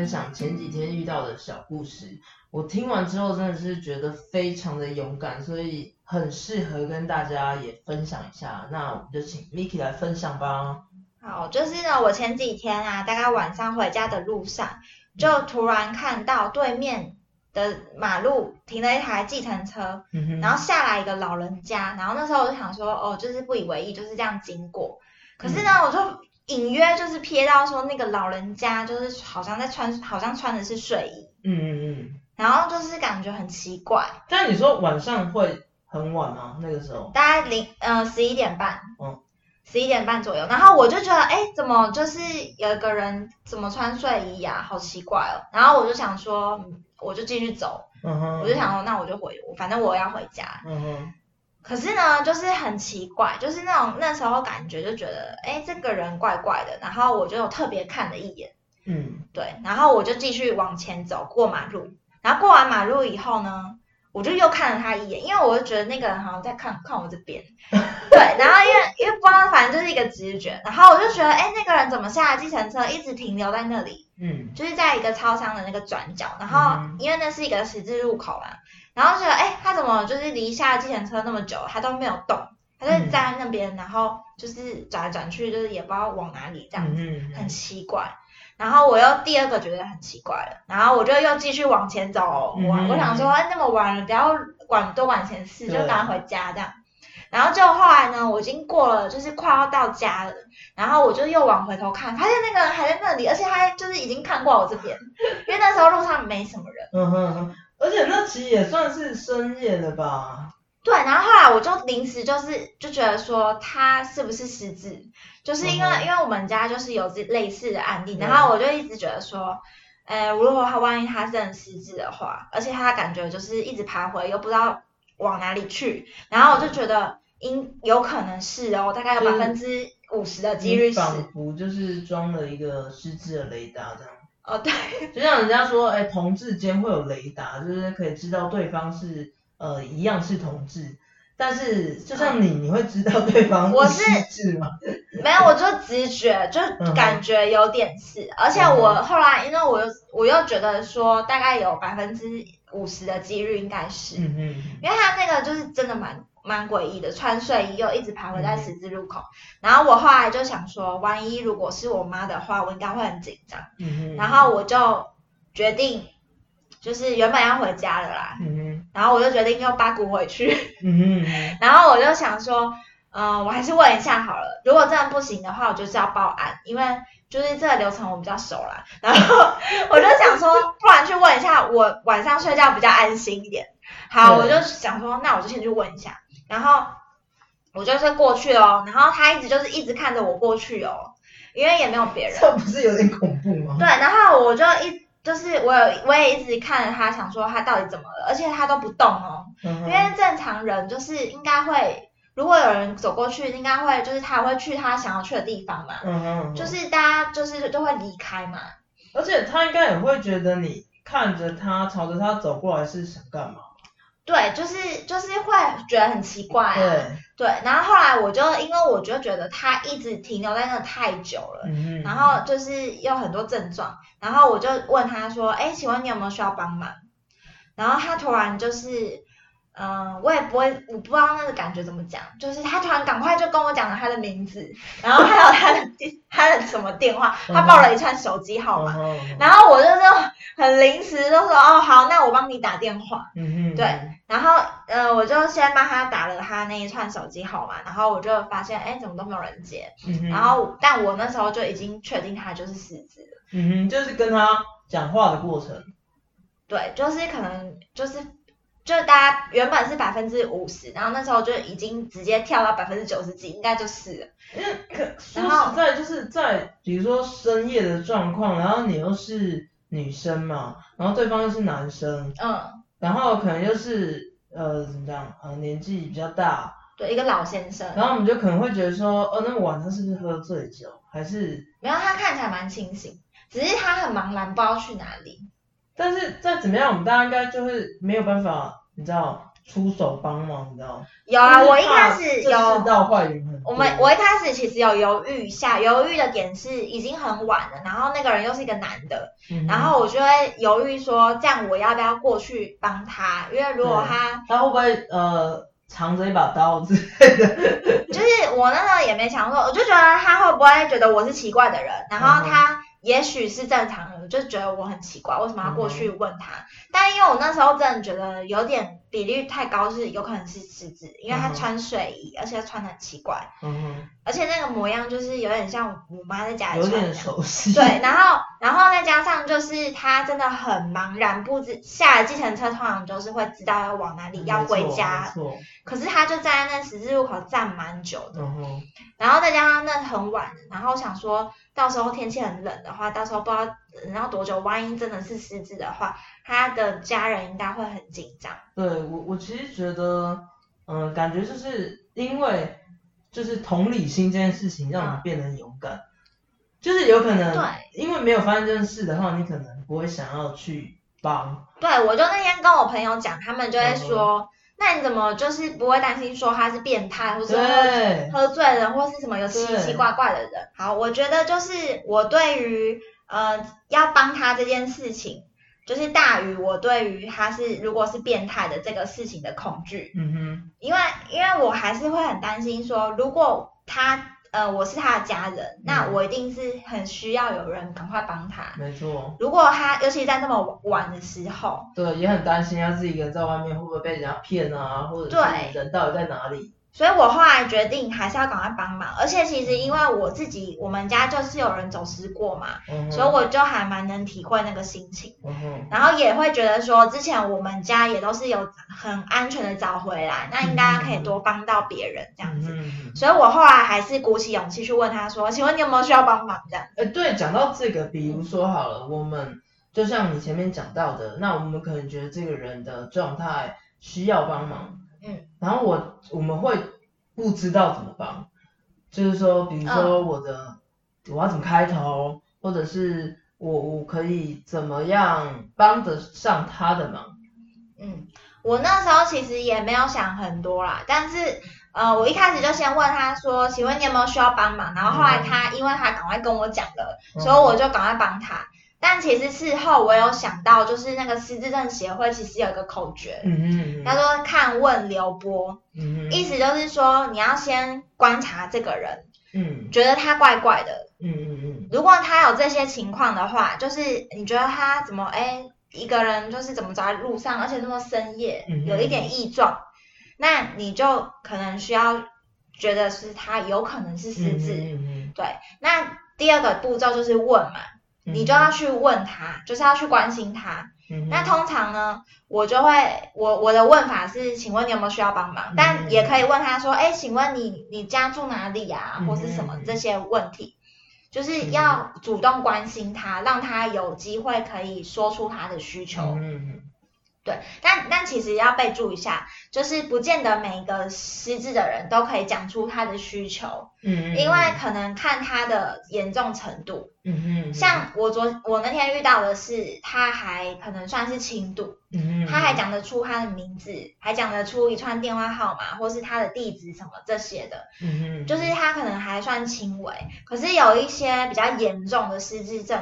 分享前几天遇到的小故事。我听完之后真的是觉得非常的勇敢，所以很适合跟大家也分享一下。那我们就请 Miki 来分享吧。好，就是呢，我前几天啊，大概晚上回家的路上，就突然看到对面的马路停了一台计程车，嗯，然后下来一个老人家，然后那时候我就想说，哦，就是不以为意，就是这样经过。可是呢，我就隐约就是瞥到说，那个老人家就是好像在穿，好像穿的是睡衣，嗯嗯嗯。然后就是感觉很奇怪，但你说晚上会很晚吗？那个时候？大概零呃十一点半，嗯，十一点半左右，然后我就觉得，哎，怎么就是有一个人怎么穿睡衣呀、好奇怪哦。然后我就想说，嗯我就继续走，嗯哼，我就想说，那我就回，反正我要回家。嗯哼，可是呢，就是很奇怪，就是那种那时候感觉就觉得，哎，这个人怪怪的。然后我就有特别看了一眼，嗯。对，然后我就继续往前走，过马路。然后过完马路以后呢，我就又看了他一眼，因为我就觉得那个人好像在看看我这边，对，然后因为因为不知道，反正就是一个直觉，然后我就觉得，哎，那个人怎么下了计程车，一直停留在那里，嗯。就是在一个超商的那个转角，然后嗯。因为那是一个十字路口嘛，然后觉得，哎，他怎么就是离下计程车那么久，他都没有动，他就站在那边，然后就是转来转去，就是也不知道往哪里这样子，嗯很奇怪。然后我又第二个觉得很奇怪了，然后我就又继续往前走，我、嗯我想说，哎，那么晚了，不要管多管闲事，就对赶快回家这样。然后就后来呢，我已经过了，就是快要到家了，然后我就又往回头看，发现那个人还在那里，而且他就是已经看过我这边，因为那时候路上没什么人。嗯哼哼，而且那其实也算是深夜了吧？对，然后后来我就临时就是就觉得说他是不是失智，就是因为、嗯因为我们家就是有这类似的案例，嗯然后我就一直觉得说，呃，如果他万一他真的失智的话，而且他感觉就是一直徘徊又不知道往哪里去，然后我就觉得应有可能是哦，大概有就是百分之五十的几率是，仿佛就是装了一个失智的雷达这样。哦对，就像人家说，哎，同志间会有雷达，就是可以知道对方是呃一样是同志，但是就像你，你会知道对方是失智吗？没有，我就直觉，就嗯感觉有点是，而且我后来，因为我又我又觉得说，大概有百分之五十的几率应该是，嗯嗯因为他那个就是真的蛮蛮诡异的，穿睡衣又一直徘徊嗯在十字路口，然后我后来就想说，万一如果是我妈的话，我应该会很紧张，嗯嗯，然后我就决定，就是原本要回家了啦，嗯哼然后我就决定又八股回去。嗯哼 然后我就想说，嗯、我还是问一下好了。如果真的不行的话，我就是要报案，因为就是这个流程我比较熟啦。然后我就想说，不然去问一下，我晚上睡觉比较安心一点。好，我就想说，那我就先去问一下。然后我就是过去哦，然后他一直就是一直看着我过去哦，因为也没有别人。这不是有点恐怖吗？对，然后我就一就是我有我也一直看着他，想说他到底怎么了，而且他都不动哦。嗯，因为正常人就是应该会，如果有人走过去，应该会就是他会去他想要去的地方嘛，嗯哼嗯哼，就是大家就是就会离开嘛。而且他应该也会觉得你看着他朝着他走过来是想干嘛？对，就是就是会觉得很奇怪啊。对，对，然后后来我就因为我就觉得他一直停留在那太久了，嗯然后就是有很多症状，然后我就问他说：“哎，请问你有没有需要帮忙？”然后他突然就是，嗯、我也不会，我不知道那个感觉怎么讲，就是他突然赶快就跟我讲了他的名字，然后还有他的电 他的什么电话，他报了一串手机号码，然后我就就很临时就说：“哦，好，那我帮你打电话。”嗯嗯，对然后，呃，我就先帮他打了他那一串手机号码，然后我就发现，哎，怎么都没有人接。嗯，然后，但我那时候就已经确定他就是失智了。嗯哼，就是跟他讲话的过程，对，就是可能就是，就大家原本是百分之五十，然后那时候就已经直接跳到百分之九十几，应该就是了。因为可说实在，就是在比如说深夜的状况，然后你又是女生嘛，然后对方又是男生，嗯，然后可能又是呃怎么讲，呃年纪比较大，对，一个老先生，然后我们就可能会觉得说，哦，那么晚上是不是喝醉酒，还是？没有他看起来蛮清醒，只是他很茫然，不知道去哪里。但是再怎么样，我们大家应该就是没有办法，你知道出手帮忙，你知道？有啊，我一开始有世道坏人很多我们我一开始其实有犹豫一下，犹豫的点是已经很晚了，然后那个人又是一个男的，嗯哼然后我就会犹豫说，这样我要不要过去帮他？因为如果他他会不会呃藏着一把刀之类的？就是我那时候也没想过，我就觉得他会不会觉得我是奇怪的人，然后他也许是正常人，就觉得我很奇怪，为什么要过去问他？但因为我那时候真的觉得有点比率太高，是有可能是狮子，因为他穿睡衣，而且他穿的很奇怪，嗯而且那个模样就是有点像我妈在家里穿的有点。熟悉。对，然后然后再加上就是他真的很茫然不知，下了计程车通常就是会知道要往哪里，要回家。可是他就站在那十字路口站蛮久的，嗯，然后再加上那很晚，然后想说到时候天气很冷的话，到时候不知道等到多久，万一真的是失智的话，他的家人应该会很紧张。对我我其实觉得，嗯、感觉就是因为就是同理心这件事情让你嗯。变得勇敢，就是有可能对。因为没有发生这件事的话，你可能不会想要去帮。对，我就那天跟我朋友讲，他们就会说，那你怎么就是不会担心说他是变态，或是喝，喝醉了或是什么有奇奇怪怪的人。好，我觉得就是我对于呃要帮他这件事情，就是大于我对于他是如果是变态的这个事情的恐惧，嗯哼。因为因为我还是会很担心说，如果他呃我是他的家人，那嗯我一定是很需要有人赶快帮他。没错，如果他尤其在那么晚的时候，对，也很担心他自己一个人在外面会不会被人家骗啊，或者对是人到底在哪里？所以我后来决定还是要赶快帮忙，而且其实因为我自己我们家就是有人走失过嘛，嗯，所以我就还蛮能体会那个心情，嗯，然后也会觉得说之前我们家也都是有很安全的找回来，那应该可以多帮到别人这样子，嗯所以我后来还是鼓起勇气去问他说，请问你有没有需要帮忙这样？哎，对，讲到这个，比如说好了，我们就像你前面讲到的，那我们可能觉得这个人的状态需要帮忙，嗯，然后我我们会不知道怎么帮，就是说，比如嗯。说我的、我要怎么开头，或者是我我可以怎么样帮得上他的忙，嗯，我那时候其实也没有想很多啦，但是呃，我一开始就先问他说，请问你有没有需要帮忙？然后后来他、因为他赶快跟我讲了，嗯。所以我就赶快帮他。但其实事后我有想到，就是那个失智症协会其实有一个口诀，嗯嗯叫做看问留波，嗯嗯意思就是说你要先观察这个人，嗯觉得他怪怪的，嗯嗯嗯如果他有这些情况的话，就是你觉得他怎么哎一个人就是怎么走在路上，而且那么深夜嗯有一点异状，那你就可能需要觉得是他有可能是失智。嗯对，那第二个步骤就是问嘛，嗯你就要去问他，就是要去关心他。嗯那通常呢，我就会我我的问法是，请问你有没有需要帮忙？嗯。但也可以问他说，哎，请问你你家住哪里啊，嗯或是什么？嗯这些问题，就是要主动关心他，让他有机会可以说出他的需求。嗯嗯对，但但其实要备注一下，就是不见得每一个失智的人都可以讲出他的需求，嗯，因为可能看他的严重程度。嗯嗯，像我昨我那天遇到的是，他还可能算是轻度，嗯嗯，他还讲得出他的名字，还讲得出一串电话号码，或是他的地址什么这些的，嗯嗯，就是他可能还算轻微。可是有一些比较严重的失智症，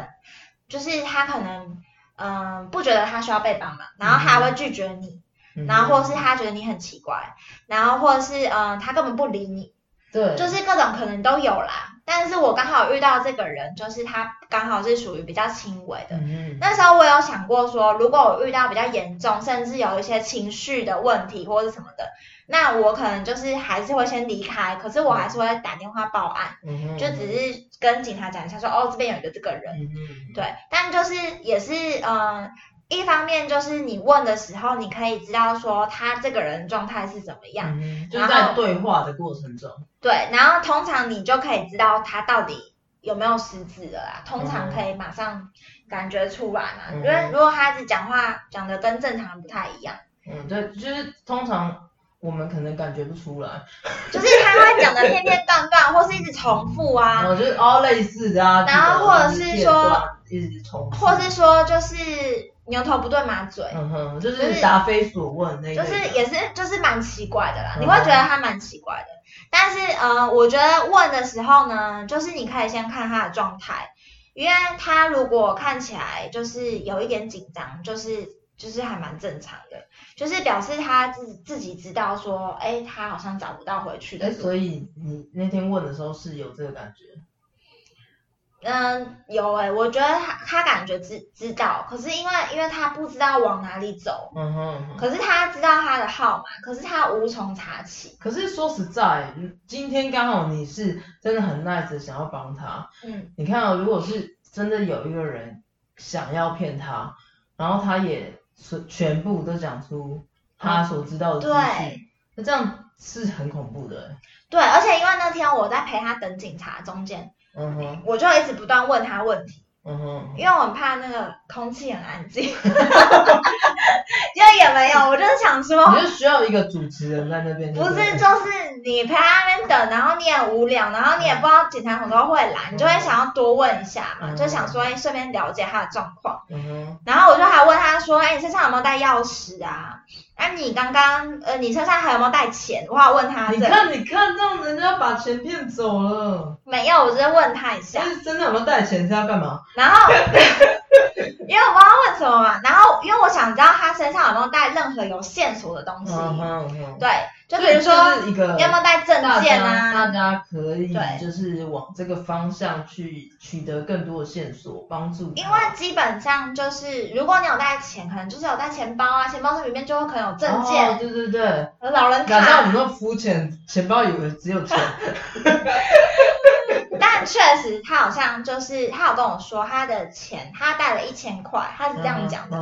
就是他可能嗯不觉得他需要被帮忙，然后他还会拒绝你，嗯然后或是他觉得你很奇怪，然后或者是嗯他根本不理你，对，就是各种可能都有啦。但是我刚好遇到这个人，就是他刚好是属于比较轻微的。那时候我有想过说，如果我遇到比较严重，甚至有一些情绪的问题或者什么的，那我可能就是还是会先离开，可是我还是会打电话报案，就只是跟警察讲一下说，哦这边有一个这个人，对，但就是也是嗯。呃一方面就是你问的时候，你可以知道说他这个人状态是怎么样，嗯，就是在对话的过程中，对，然后通常你就可以知道他到底有没有失智了啦，通常可以马上感觉出来嘛，嗯因为如果他一直讲话讲的跟正常不太一样，嗯，对，就是通常我们可能感觉不出来，就是他会讲的片片段段，或是一直重复啊，哦，就是哦类似的啊，然后或者是说一直重复，或是说就是牛头不对马嘴，嗯哼，就就是是答非所问那一类就，是也是就是蛮奇怪的啦，嗯你会觉得他蛮奇怪的。但是呃，我觉得问的时候呢，就是你可以先看他的状态，因为他如果看起来就是有一点紧张，就是就是还蛮正常的，就是表示他自自己知道说，哎，他好像找不到回去的。所以你那天问的时候是有这个感觉，嗯，有哎、我觉得他他感觉知知道，可是因为因为他不知道往哪里走，嗯哼嗯哼。可是他知道他的号码，可是他无从查起。可是说实在，今天刚好你是真的很 nice 的想要帮他，嗯，你看哦，如果是真的有一个人想要骗他，然后他也是全部都讲出他所知道的资讯对，那这样是很恐怖的欸。对，而且因为那天我在陪他等警察中间，嗯哼，我就一直不断问他问题，嗯哼，因为我很怕那个空气很安静，就也没有，我就是想说，你就需要一个主持人在那边，不是，就是你陪他那边等，然后你也无聊，然后你也不知道警察什么时候会来，你就会想要多问一下嘛，嗯。就想说，哎，顺便了解他的状况。嗯哼，然后我就还问他说，哎，你身上有没有带钥匙啊？哎、你刚刚呃，你身上还有没有带钱？我还有问他，你看，你看，让人家把钱骗走了，没有，我只是问他一下但。是真的有没有带钱是要干嘛？然后，因为我不知道问什么嘛，然后因为我想知道他身上有没有带任何有线索的东西，嗯哼嗯哼，对，就比如说就是一个你有没有带证件啊？大家可以就是往这个方向去取得更多的线索，帮助。因为基本上就是，如果你有带钱，可能就是有带钱包啊，钱包里面就会可能有证哦件、对对对，老人卡哪像我们，那么肤浅，钱包以为只有钱。但确实他好像就是他有跟我说他的钱，他带了一千块，他是这样讲的。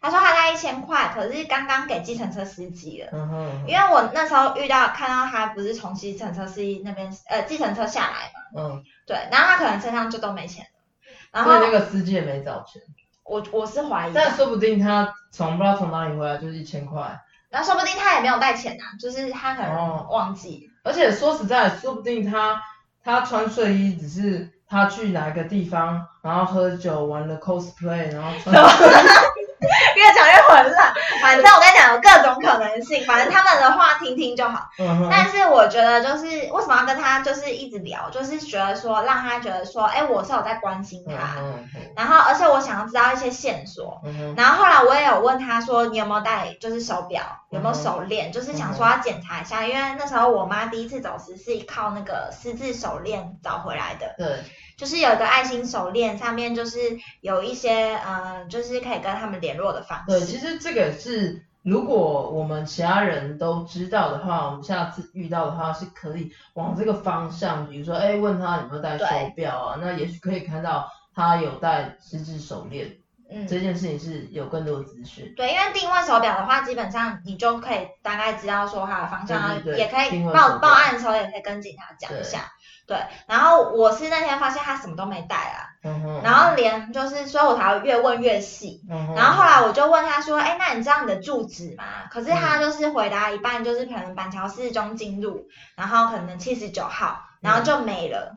他说他带一千块，可是刚刚给计程车司机了。因为我那时候遇到看到他不是从计程车司机那边呃计程车下来嘛，嗯，对，然后他可能身上就都没钱了，然后所以那个司机也没找钱，我我是怀疑，但说不定他从不知道从哪里回来就是一千块，然后说不定他也没有带钱啊，就是他可能哦。忘记。而且说实在，说不定他他穿睡衣只是他去哪个地方，然后喝酒玩了 cosplay，然后穿。越讲越混乱，反正我跟你讲有各种可能性，反正他们的话听听就好。嗯但是我觉得就是为什么要跟他就是一直聊，就是觉得说让他觉得说，哎，我是有在关心嗯他，哼。然后而且我想要知道一些线索。嗯然后后来我也有问他说，你有没有带就是手表，有没有嗯手链，就是想说要检查一下，因为那时候我妈第一次走时是靠那个私自手链找回来的。对，就是有一个爱心手链，上面就是有一些呃，就是可以跟他们联络的方式。对，其实这个是，如果我们其他人都知道的话，我们下次遇到的话是可以往这个方向，比如说，哎，问他有没有戴手表啊，那也许可以看到他有戴十指手链，嗯这件事情是有更多的资讯。对，因为定位手表的话，基本上你就可以大概知道说它的方向，也可以报报案的时候也可以跟警察讲一下。对，然后我是那天发现他什么都没带啊，嗯，然后连就是，所以我才会越问越细。嗯，然后后来我就问他说：“哎，那你知道你的住址吗？”可是嗯他就是回答一半，就是可能板桥四中金路，然后可能七十九号，然后就没了。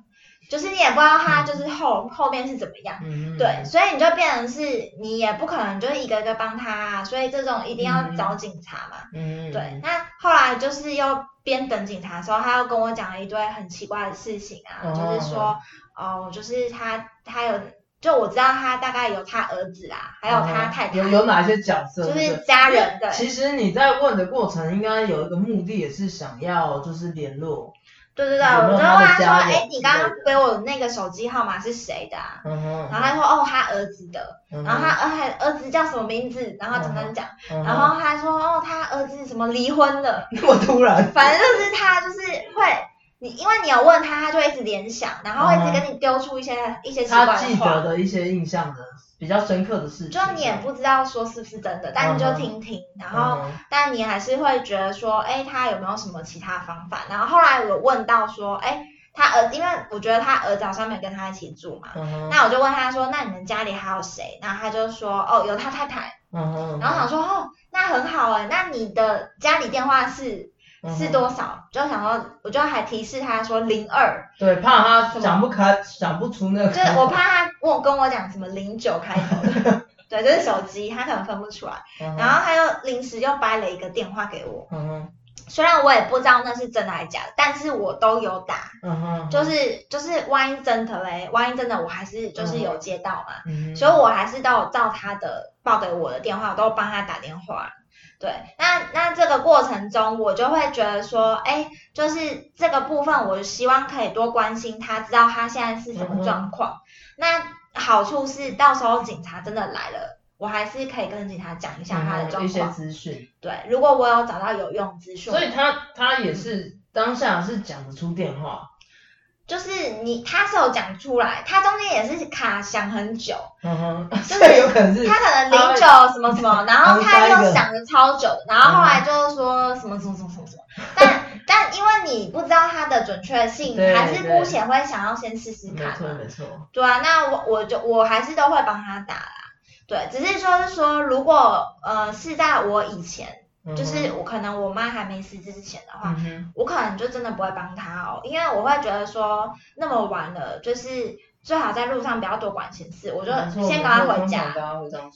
就是你也不知道他就是后、后面是怎么样。嗯，对，所以你就变成是你也不可能就是一个一个帮他、啊，所以这种一定要找警察嘛。嗯，嗯，对，那后来就是又边等警察的时候，他又跟我讲了一堆很奇怪的事情啊，哦。就是说，哦，就是他他有，就我知道他大概有他儿子啦，还有他太太，嗯有有哪些角色？就是家人的。其实你在问的过程，应该有一个目的，也是想要就是联络。对对对，我就问他说，哎，你刚刚给我的那个手机号码是谁的然后他说，哦，他儿子的，嗯，然后他儿还儿子叫什么名字？然后怎么讲，嗯，然后他说，哦，他儿子什么离婚了。那么突然，反正就是他就是会，你因为你有问他，他就会一直联想，然后会一直跟你丢出一些、一些奇怪他记得，的一些印象的比较深刻的事情，就你也不知道说是不是真的，但你就听听，然后、嗯但你还是会觉得说，哎，他有没有什么其他方法？然后后来我问到说，哎，他儿，因为我觉得他儿子好像没跟他一起住嘛。那我就问他说：“那你们家里还有谁？”然后他就说：“哦，有他太太。嗯哼，”然后想说：“哦，那很好哎，那你的家里电话是是多少？”就想说，我就还提示他说零二，对，怕他想不开，想不出那个，就是我怕他问我跟我讲什么零九开头的，对，就是手机，他可能分不出来。嗯，然后他又临时又掰了一个电话给我，嗯哼，虽然我也不知道那是真的还是假的，但是我都有打，嗯哼，就是就是万一真的嘞，万一真的我还是就是有接到嘛，嗯，所以我还是都有照他的报给我的电话，我都帮他打电话。对，那那这个过程中，我就会觉得说，哎，就是这个部分，我希望可以多关心他，知道他现在是什么状况。那好处是，到时候警察真的来了，我还是可以跟警察讲一下他的嗯一些状况。资讯，对，如果我有找到有用资讯，所以他他也是当下是讲得出电话，就是你他是有讲出来，他中间也是卡想很久，嗯哼，是所以有可能是他可能零九什么什么，然后他又想的超久，然后后来就是说什么什么什么什么什么，但 但因为你不知道它的准确性，还是对姑且会想要先试试看没。错没错，对啊，那我我就我还是都会帮他打啦。对，只是说是说，如果呃是在我以前，就是我可能我妈还没死之前的话，嗯，我可能就真的不会帮她哦，因为我会觉得说那么晚了，就是最好在路上不要多管闲事，我就先赶快回家。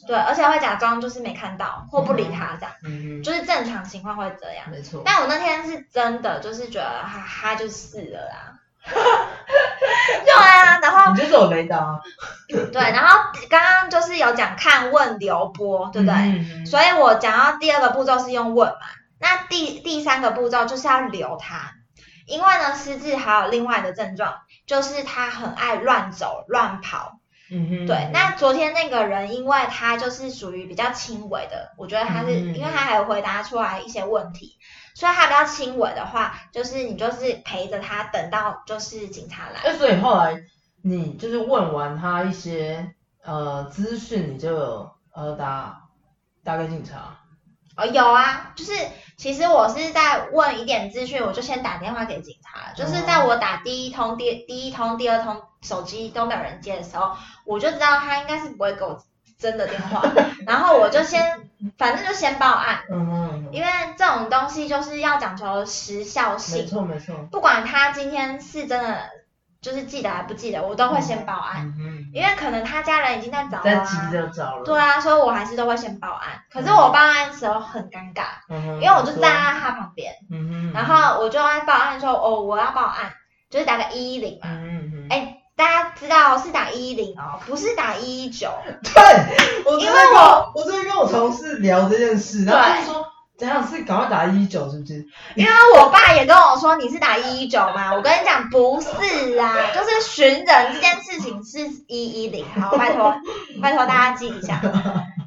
对，而且会假装就是没看到或不理他这样，嗯就是正常情况会这样，。没错，但我那天是真的就是觉得他他就是了啦，对啊，然后你就是有雷达，啊。对，然后刚刚就是有讲看问留播，对不对？嗯所以我讲到第二个步骤是用问嘛，那第第三个步骤就是要留他，因为呢失智还有另外的症状，就是他很爱乱走乱跑。嗯哼，对，那昨天那个人，因为他就是属于比较轻微的，我觉得他是，嗯因为他还有回答出来一些问题，所以他比较轻微的话，就是你就是陪着他，等到就是警察来。哎，所以后来你就是问完他一些呃资讯，你就有呃打打给警察，哦，有啊，就是其实我是在问一点资讯，我就先打电话给警察了，就是在我打第一通、第第一通、第二通手机都没有人接的时候，我就知道他应该是不会给我真的电话，然后我就先，反正就先报案，嗯哼，因为这种东西就是要讲求时效没性，错没错，不管他今天是真的就是记得还不记得，我都会先报案，嗯哼，因为可能他家人已经在找了、在啊，急着找了，对啊，所以我还是都会先报案。可是我报案的时候很尴尬，嗯哼，因为我就站在他旁边，嗯哼，然后我就在报案说，哦，我要报案，就是打个一一零嘛。嗯嗯。哎，大家知道是打一一零哦，不是打一一九。对，我因为我我昨天跟我同事聊这件事，然后他说。怎样是赶快打一九是不是？因为我爸也跟我说你是打一一九嘛，我跟你讲不是啊，就是寻人这件事情是一一零，好，拜托拜托大家记一下，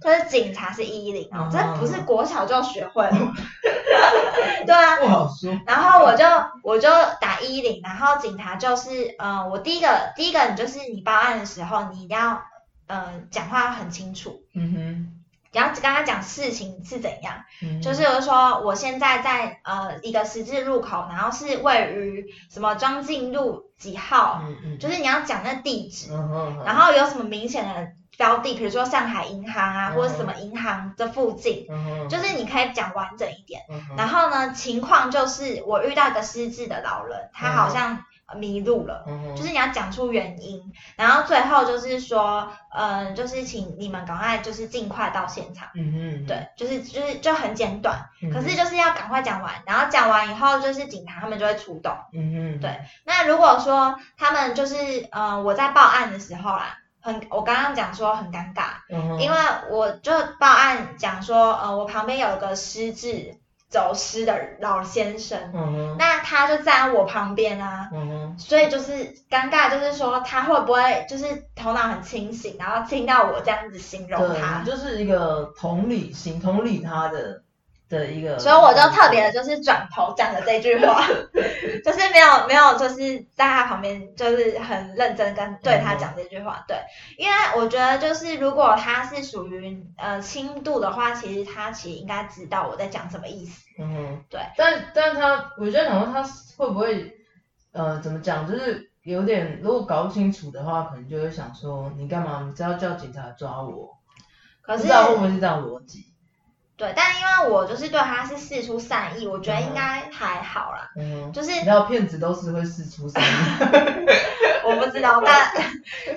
就是警察是一一零哦，这不是国小就学会。了，对啊，不好说。然后我就我就打一一零，然后警察就是，嗯、我第一个第一个你就是你报案的时候，你一定要呃讲话很清楚，嗯哼，然后跟他讲事情是怎样，就是说我现在在呃一个十字路口，然后是位于什么庄敬路几号，嗯嗯，就是你要讲那地址，嗯哼哼，然后有什么明显的标的，比如说上海银行啊，嗯或者什么银行的附近，嗯，就是你可以讲完整一点。嗯然后呢，情况就是我遇到一个失智的老人，他好像呃迷路了。嗯就是你要讲出原因，然后最后就是说，嗯、就是请你们赶快就是尽快到现场，嗯嗯，对，就是就是就很简短，可是就是要赶快讲完，然后讲完以后就是警察他们就会出动。嗯嗯，对那如果说他们就是呃我在报案的时候啦，很我刚刚讲说很尴尬，嗯，因为我就报案讲说，呃我旁边有一个失智走失的老先生，嗯，那他就站在我旁边啊。嗯，所以就是尴尬，就是说他会不会就是头脑很清醒，然后听到我这样子形容，他，就是一个同理心，同理他的的一个，所以我就特别的就是转头讲了这句话，就是没有没有就是在他旁边就是很认真跟对他讲这句话，对，因为我觉得就是如果他是属于呃轻度的话，其实他其实应该知道我在讲什么意思，嗯哼，对，但但他，我就想说他会不会，呃，怎么讲，就是有点，如果搞不清楚的话，可能就会想说，你干嘛？你只要叫警察抓我，可是不知道会不会是这样逻辑？对，但因为我就是对他是事出善意，我觉得应该还好啦，嗯，就是你知道骗子都是会事出声音，我不知道，但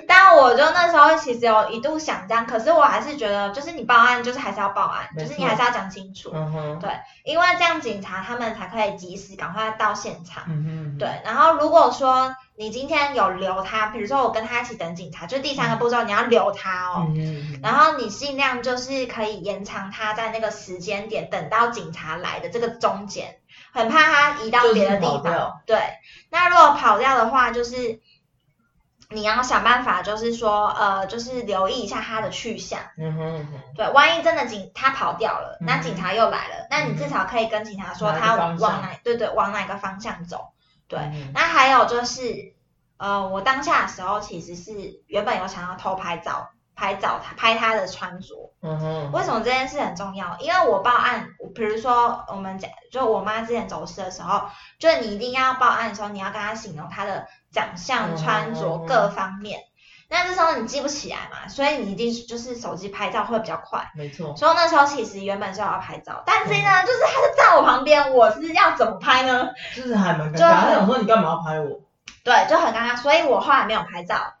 但我就那时候其实有一度想这样，可是我还是觉得，就是你报案就是还是要报案，就是你还是要讲清楚，对，因为这样警察他们才可以及时赶快到现场。嗯哼，对，然后如果说你今天有留他，比如说我跟他一起等警察，就第三个步骤你要留他哦，嗯哼，然后你尽量就是可以延长他在那个时间点等到警察来的这个中间，很怕他移到别的地方。对，那如果跑掉的话，就是你要想办法，就是说呃，就是留意一下他的去向。嗯哼嗯哼，对，万一真的警他跑掉了，那嗯警察又来了，那你至少可以跟警察说他哪个方向？往哪，对对，往哪个方向走。对，嗯那还有就是，呃，我当下的时候其实是原本有想要偷拍照，拍照他拍他的穿着。嗯哼，为什么这件事很重要？因为我报案，我比如说我们讲，就我妈之前走失的时候，就是你一定要报案的时候，你要跟她形容她的长相、嗯穿着各方面。那这时候你记不起来嘛，所以你一定就是手机拍照会比较快。没错，所以那时候其实原本是要拍照，但是呢，就是他就站我旁边，我是要怎么拍呢？就是还蛮尴就尬，他想说你干嘛要拍我？对，就很尴尬，所以我后来没有拍照，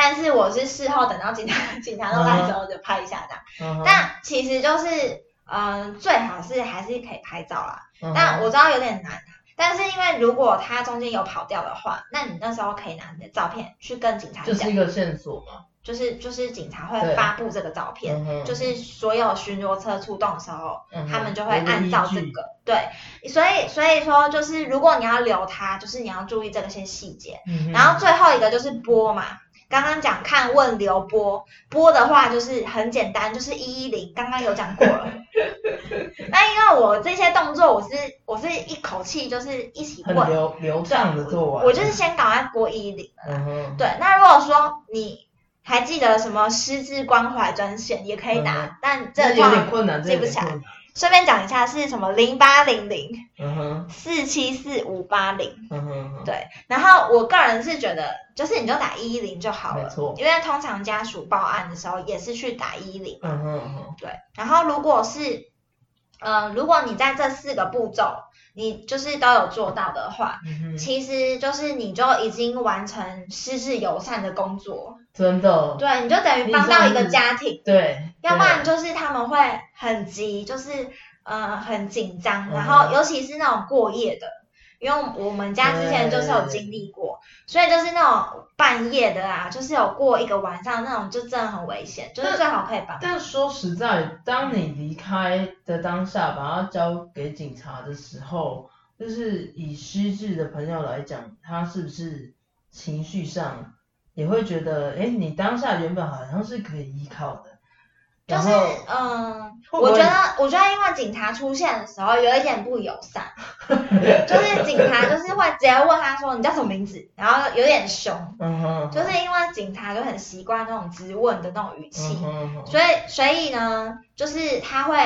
但是我是事后等到警察警察都来的时候就拍一下这样。嗯哼，但其实就是，嗯、最好是还是可以拍照啦。但我知道有点难，但是因为如果他中间有跑掉的话，那你那时候可以拿你的照片去跟警察讲。就是一，个线索嘛，就是就是警察会发布这个照片，嗯就是所有巡逻车出动的时候，嗯他们就会按照这个。对，所以所以说就是如果你要留他，就是你要注意这个些细节。嗯然后最后一个就是播嘛，刚刚讲看问留播，播的话就是很简单，就是一一零，刚刚有讲过了。那因为我这些动作，我是我是一口气就是一起很问，流流畅的做完，我就是先赶快播一一零。嗯哼，对，那如果说你还记得什么失智关怀专线也可以打，嗯但这这有点困难，记不起来顺便讲一下是什么零八零零四七四五八零。对，然后我个人是觉得，就是你就打一一零就好了，没错。因为通常家属报案的时候也是去打一一零，嗯哼对。然后如果是，呃，如果你在这四个步骤你就是都有做到的话，嗯，其实就是你就已经完成失智友善的工作，真的，对，你就等于帮到一个家庭，对，要不然就是他们会很急，就是呃很紧张，嗯。然后尤其是那种过夜的，因为我们家之前就是有经历过，所以就是那种半夜的啊，就是有过一个晚上那种，就真的很危险，就是最好可以帮。但说实在，当你离开的当下，把它交给警察的时候，就是以失智的朋友来讲，他是不是情绪上也会觉得，哎，你当下原本好像是可以依靠的，就是嗯，我觉得我觉得因为警察出现的时候有一点不友善，就是警察就是会直接问他说你叫什么名字，然后有点凶，嗯哼，就是因为警察就很习惯那种质问的那种语气，所以所以呢，就是他会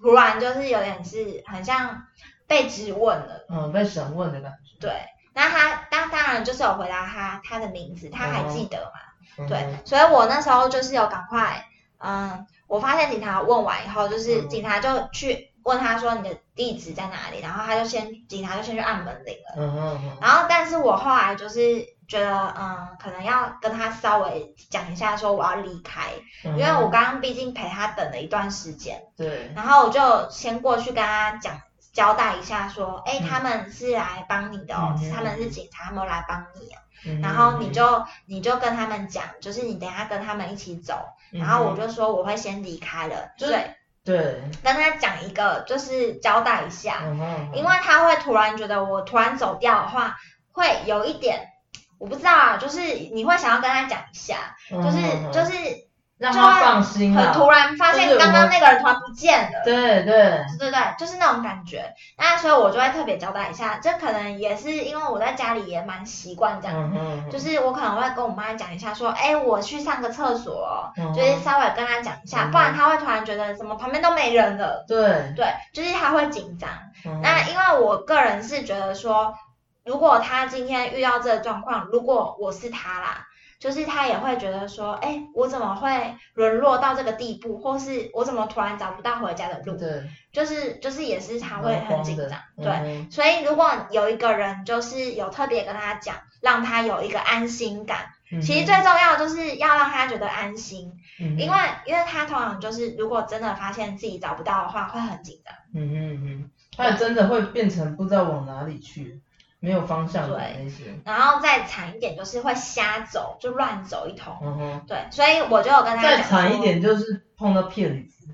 突然就是有点是很像被质问了，嗯被审问的感觉，对。那他当当然就是有回答他他的名字，他还记得嘛？对所以我那时候就是有赶快，嗯，我发现警察问完以后，就是嗯。警察就去问他说你的地址在哪里，然后他就先警察就先去按门铃了，嗯哼哼，然后但是我后来就是觉得，嗯，可能要跟他稍微讲一下说我要离开，因因为我刚刚毕竟陪他等了一段时间，对，然后我就先过去跟他讲。交代一下，说，哎、嗯。他们是来帮你的哦，嗯他们是警察，他们有来帮你哦。嗯然后你就你就跟他们讲，就是你等下跟他们一起走，然后我就说我会先离开了，就是对，对，跟他讲一个就是交代一下，嗯，因为他会突然觉得我突然走掉的话，会有一点我不知道啊，就是你会想要跟他讲一下，就是就是让他放心啦，很突然发现刚刚那个人突然不见了。对对，对对对，就是那种感觉。那所以我就会特别交代一下，这可能也是因为我在家里也蛮习惯这样就是我可能会跟我妈讲一下，说，哎，我去上个厕所就是稍微跟她讲一下，嗯不然她会突然觉得怎么旁边都没人了，对，对，就是她会紧张。嗯那因为我个人是觉得说，如果她今天遇到这个状况，如果我是她啦。就是他也会觉得说，哎，我怎么会沦落到这个地步，或是我怎么突然找不到回家的路，对，就是就是也是他会很紧张，对，对，所以如果有一个人就是有特别跟他讲，让他有一个安心感，嗯其实最重要的就是要让他觉得安心，嗯因为因为他通常就是如果真的发现自己找不到的话，会很紧张。嗯嗯嗯，他也真的会变成不知道往哪里去，没有方向的对。那些，然后再惨一点就是会瞎走，就乱走一通。嗯哼，对，所以我就有跟他再惨一点就是碰到骗子，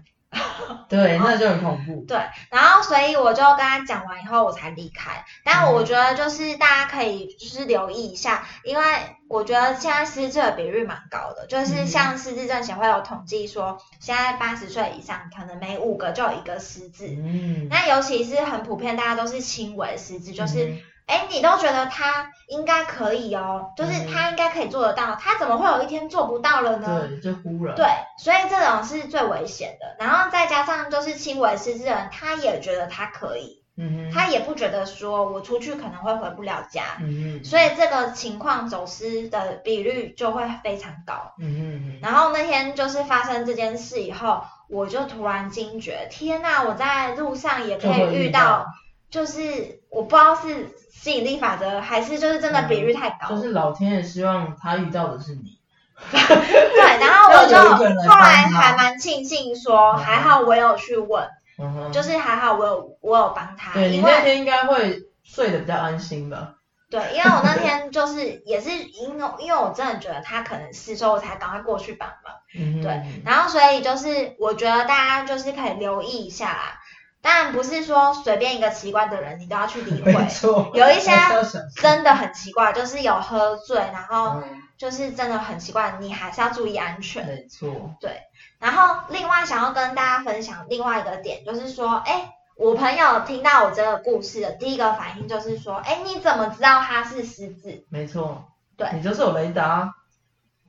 对，那就很恐怖，对，然后所以我就跟他讲完以后，我才离开。但嗯我觉得就是大家可以就是留意一下，因为我觉得现在失智的比率蛮高的，就是嗯像失智症协会有统计说，现在八十岁以上可能每五个就有一个失智。嗯，那尤其是很普遍，大家都是轻微失智，就是嗯哎、你都觉得他应该可以哦，就是嗯他应该可以做得到，他怎么会有一天做不到了呢？对，就忽然，对，所以这种是最危险的。然后再加上就是轻微失智人，他也觉得他可以，嗯哼，他也不觉得说我出去可能会回不了家，嗯哼，所以这个情况走失的比率就会非常高。嗯哼嗯然后那天就是发生这件事以后，我就突然惊觉，天呐，我在路上也可以遇到，就是我不知道是吸引力法则还是就是真的比率太高，哼，就是老天爷希望他遇到的是你，对，然后我就后来还蛮庆幸说，嗯还好我有去问。嗯，就是还好我有我有帮他，对你那天应该会睡得比较安心吧，对，因为我那天就是也是因为因为我真的觉得他可能是，所以我才赶快过去帮忙。嗯，对然后所以就是我觉得大家就是可以留意一下啦，当然不是说随便一个奇怪的人你都要去理会，有一些真的很奇怪，就是有喝醉，然后嗯。就是真的很奇怪，你还是要注意安全。没错，对。然后另外想要跟大家分享另外一个点，就是说，哎，我朋友听到我这个故事的第一个反应就是说，哎，你怎么知道他是狮子？没错，对。你就是有雷达，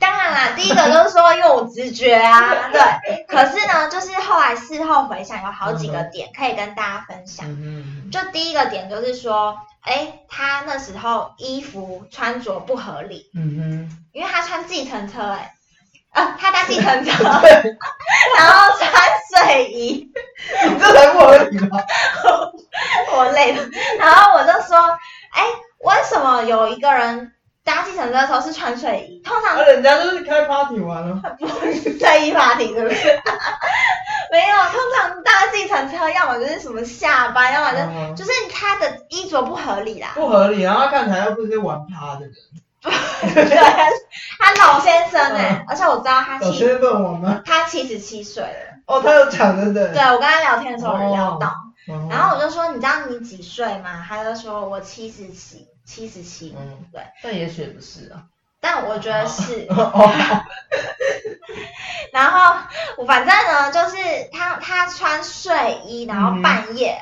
当然啦，第一个就是说，因为我直觉啊，对。可是呢，就是后来事后回想，有好几个点可以跟大家分享。嗯，就第一个点就是说，哎，他那时候衣服穿着不合理，嗯哼因为他穿计程车、哎，呃，他搭计程车，然后穿睡衣。你这才不合理吧？我累了，然后我就说，哎，为什么有一个人搭计程车的时候是穿睡衣？通常啊，人家就是开 party 玩了，不是睡衣 party 是不是？没有，通常搭计程车要么就是什么下班，要么就、嗯就是他的衣着不合理啦。不合理，然后看起来又不是玩趴的人，对，他老先生哎、嗯而且我知道他七有些论我吗？他七十七岁了。哦，他有讲真的，对，我跟他聊天的时候有聊到，嗯，然后我就说你知道你几岁吗？他就说我七十七，七十七。嗯，对，但也许不是啊，但我觉得是，哦，然后我反正呢，就是他他穿睡衣，然后半夜，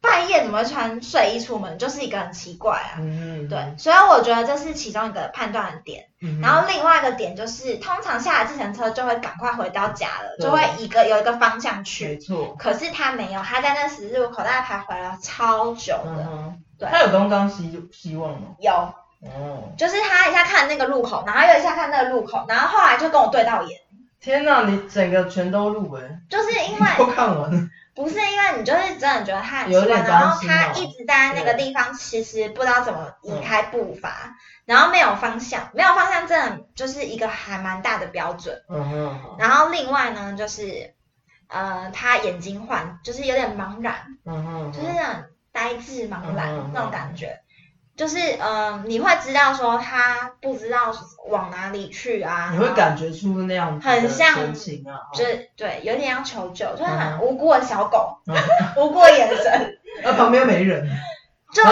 半夜怎么会穿睡衣出门，就是一个很奇怪啊。嗯，对，所以我觉得这是其中一个判断的点。嗯，然后另外一个点就是，通常下了自行车就会赶快回到家了，就会一个有一个方向没去。错，可是他没有，他在那十字路口大概徘徊了超久的。对。他有东张西希望吗？有，哦，就是他一下看那个路口，然后又一下看那个路口，然后后来就跟我对到眼，天哪，你整个全都录哎，就是因都为看完了，不是因为你就是真的觉得他很奇有怪，然后他一直待在那个地方，其实不知道怎么移开步伐，然后没有方向，没有方向真的就是一个还蛮大的标准。嗯哼，好然后另外呢，就是呃，他眼睛换，就是有点茫然，嗯哼，就是那种呆滞茫然、嗯嗯嗯。那种感觉。就是呃，你会知道说他不知道往哪里去啊，你会感觉出那样子很像神情啊，就是对，有点要求救，就是嗯。很无辜的小狗，嗯。无辜的眼神，那旁边没人，就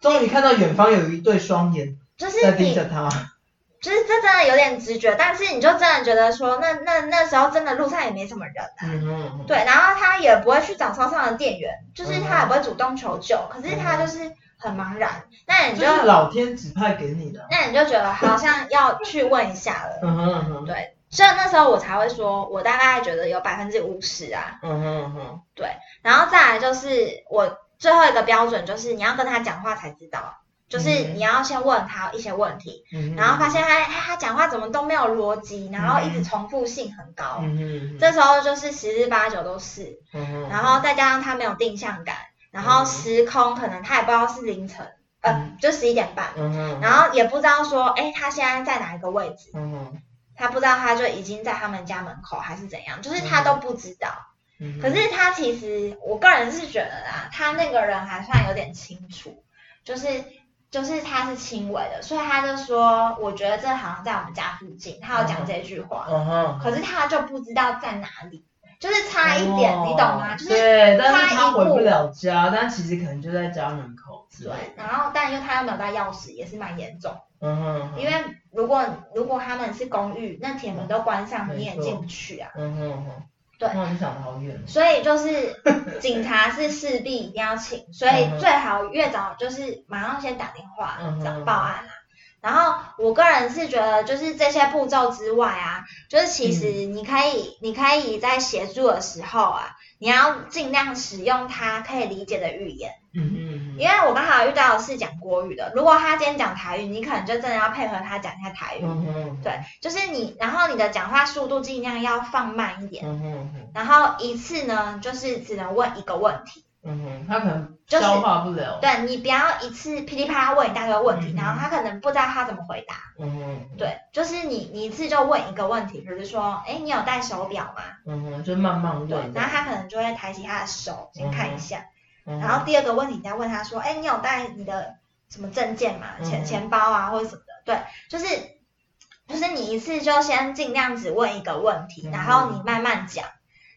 终于看到远方有一对双眼就是在盯着他，就是这真的有点直觉，但是你就真的觉得说，那那那时候真的路上也没什么人啊。嗯哼，对，然后他也不会去找超上的店员，就是嗯他也不会主动求救，可是他就是很茫然，那你就就是老天指派给你的啊，那你就觉得好像要去问一下了。嗯哼嗯哼，对，所以那时候我才会说，我大概觉得有百分之五十啊。嗯哼嗯哼，然后再来就是我最后一个标准就是你要跟他讲话才知道，就是嗯。你要先问他一些问题，嗯然后发现他他他讲话怎么都没有逻辑，然后一直重复性很高，这时候就是十之八九都是，嗯，然后再加上他没有定向感，然后嗯时空可能他也不知道是凌晨，呃嗯，就十一点半，嗯，然后也不知道说，哎，他现在在哪一个位置，嗯，他不知道他就已经在他们家门口还是怎样，就是他都不知道。可是他其实，我个人是觉得啊，他那个人还算有点清楚，就是就是他是轻微的，所以他就说，我觉得这好像在我们家附近，他有讲这句话，可是他就不知道在哪里，就是差一点，哦你懂吗？就是对，但是差一步他回不了家，但其实可能就在家门口对，，然后但因为他又没有带钥匙，也是蛮严重。嗯哼，因为如果如果他们是公寓，那铁门都关上，没你也错进不去啊。嗯哼哼，对。哇，你想的好远，所以就是 警察是势必一定要请，所以最好越早就是马上先打电话找报案啊。然后我个人是觉得，就是这些步骤之外啊，就是其实你可以，你可以在协助的时候啊，你要尽量使用他可以理解的语言。嗯嗯因为我刚好遇到的是讲国语的，如果他今天讲台语，你可能就真的要配合他讲一下台语。嗯哼，对，就是你，然后你的讲话速度尽量要放慢一点，嗯哼哼，然后一次呢，就是只能问一个问题。嗯哼，他可能就消化不了，对你不要一次噼里啪啦问一大堆问题，嗯然后他可能不知道他怎么回答。嗯哼，对，就是你你一次就问一个问题，比如说，哎，你有戴手表吗？嗯哼，就慢慢对，然后他可能就会抬起他的手先看一下，嗯，然后第二个问题你再问他说，哎，你有带你的什么证件吗？钱嗯钱包啊或者什么的？对，就是就是你一次就先尽量只问一个问题，嗯然后你慢慢讲，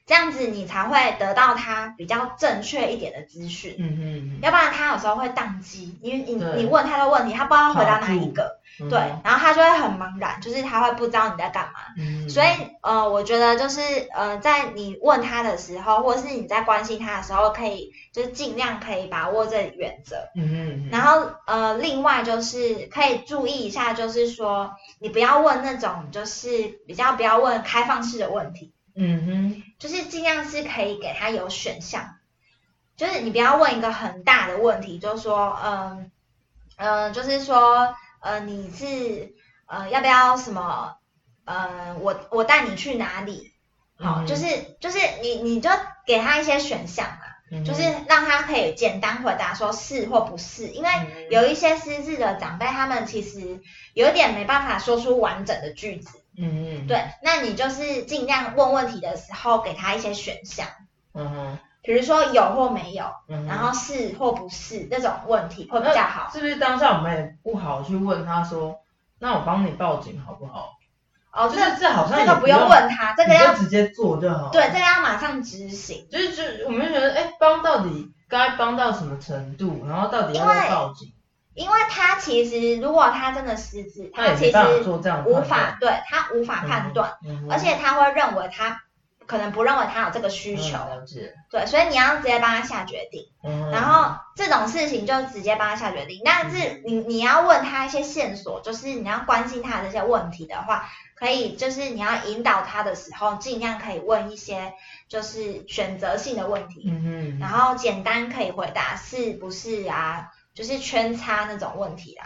这样子你才会得到他比较正确一点的资讯。嗯嗯，要不然他有时候会宕机，因为你对你问太多问题，他不知道回答哪一个，对，，然后他就会很茫然，就是他会不知道你在干嘛。嗯所以呃，我觉得就是呃，在你问他的时候，或者是你在关心他的时候，可以就是尽量可以把握这原则。嗯嗯，然后呃，另外就是可以注意一下，就是说你不要问那种就是比较不要问开放式的问题，嗯哼，就是尽量是可以给他有选项，就是你不要问一个很大的问题，就是说嗯嗯、呃就是说呃你是呃要不要什么呃我我带你去哪里？好，嗯就是就是你你就给他一些选项嘛。嗯就是让他可以简单回答说是或不是，因为嗯有一些失智的长辈，他们其实有点没办法说出完整的句子。嗯嗯，对，那你就是尽量问问题的时候给他一些选项，嗯哼，比如说有或没有，嗯然后是或不是那种问题会比较好。是不是当下我们也不好去问他说，那我帮你报警好不好？哦，就这是这好像这个不用问他，这个要直接做就好。对，这个要马上执行。就是就我们就觉得，哎，帮到底该帮到什么程度，然后到底要不要报警，因为他其实如果他真的失智，他其实无法对他无法判断。而且他会认为他可能不认为他有这个需求。对，所以你要直接帮他下决定。嗯然后这种事情就直接帮他下决定，但是你你要问他一些线索，就是你要关心他的这些问题的话，可以就是你要引导他的时候，尽量可以问一些就是选择性的问题，然后简单可以回答是不是啊，就是圈差那种问题啦，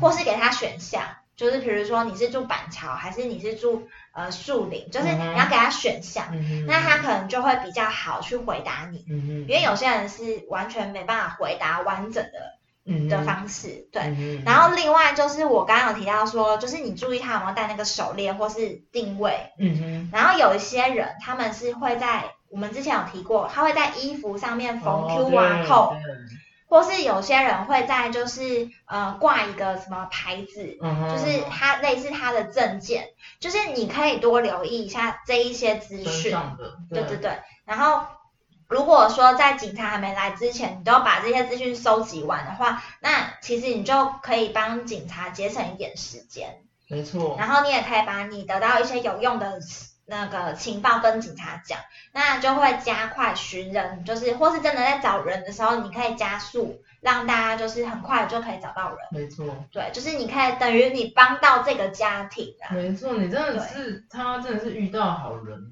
或是给他选项，就是比如说你是住板桥还是你是住呃树林，就是你要给他选项，嗯，那他可能就会比较好去回答你。因为有些人是完全没办法回答完整的嗯的方式，对。嗯然后另外就是我刚刚有提到说，就是你注意他有没有戴那个手链或是定位。然后有一些人他们是会在我们之前有提过，他会在衣服上面缝哦 QR code，、对对或是有些人会在就是呃挂一个什么牌子，就是他类似他的证件，就是你可以多留意一下这一些资身讯。对对。对，然后如果说在警察还没来之前，你都把这些资讯收集完的话，那其实你就可以帮警察节省一点时间，没错，然后你也可以把你得到一些有用的那个情报跟警察讲，那就会加快寻人，就是或是真的在找人的时候，你可以加速，让大家就是很快就可以找到人。没错，对，就是你可以等于你帮到这个家庭啊。没错，你真的是他真的是遇到好人了，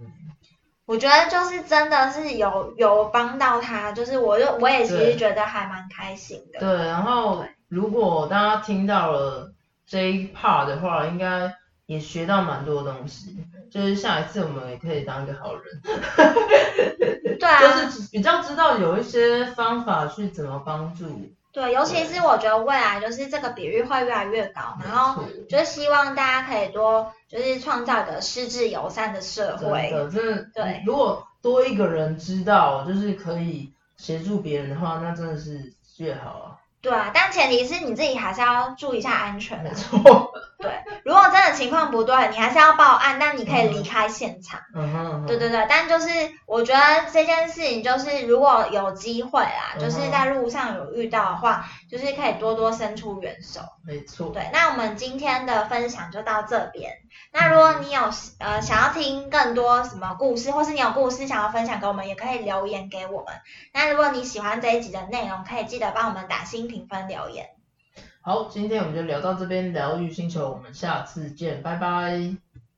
我觉得就是真的是有有帮到他，就是我就我也其实对觉得还蛮开心的。对，然后如果大家听到了这一 part 的话，应该也学到蛮多东西，就是下一次我们也可以当一个好人，对啊，就是比较知道有一些方法去怎么帮助，对，尤其是我觉得未来就是这个比率会越来越高，然后就是希望大家可以多就是创造一个失智友善的社真会。的，真的，对如果多一个人知道，就是可以协助别人的话，那真的是越好啊。对啊，但前提是你自己还是要注意一下安全没啊。错，对，如果真的情况不对，你还是要报案，但你可以离开现场。嗯哼，嗯哼对对对，但就是我觉得这件事情就是如果有机会啦，嗯就是在路上有遇到的话，就是可以多多伸出援手。没错，对，那我们今天的分享就到这边。那如果你有呃想要听更多什么故事，或是你有故事想要分享给我们，也可以留言给我们。那如果你喜欢这一集的内容，可以记得帮我们打新频繁留言。好，今天我们就聊到这边，疗愈星球，我们下次见，拜拜。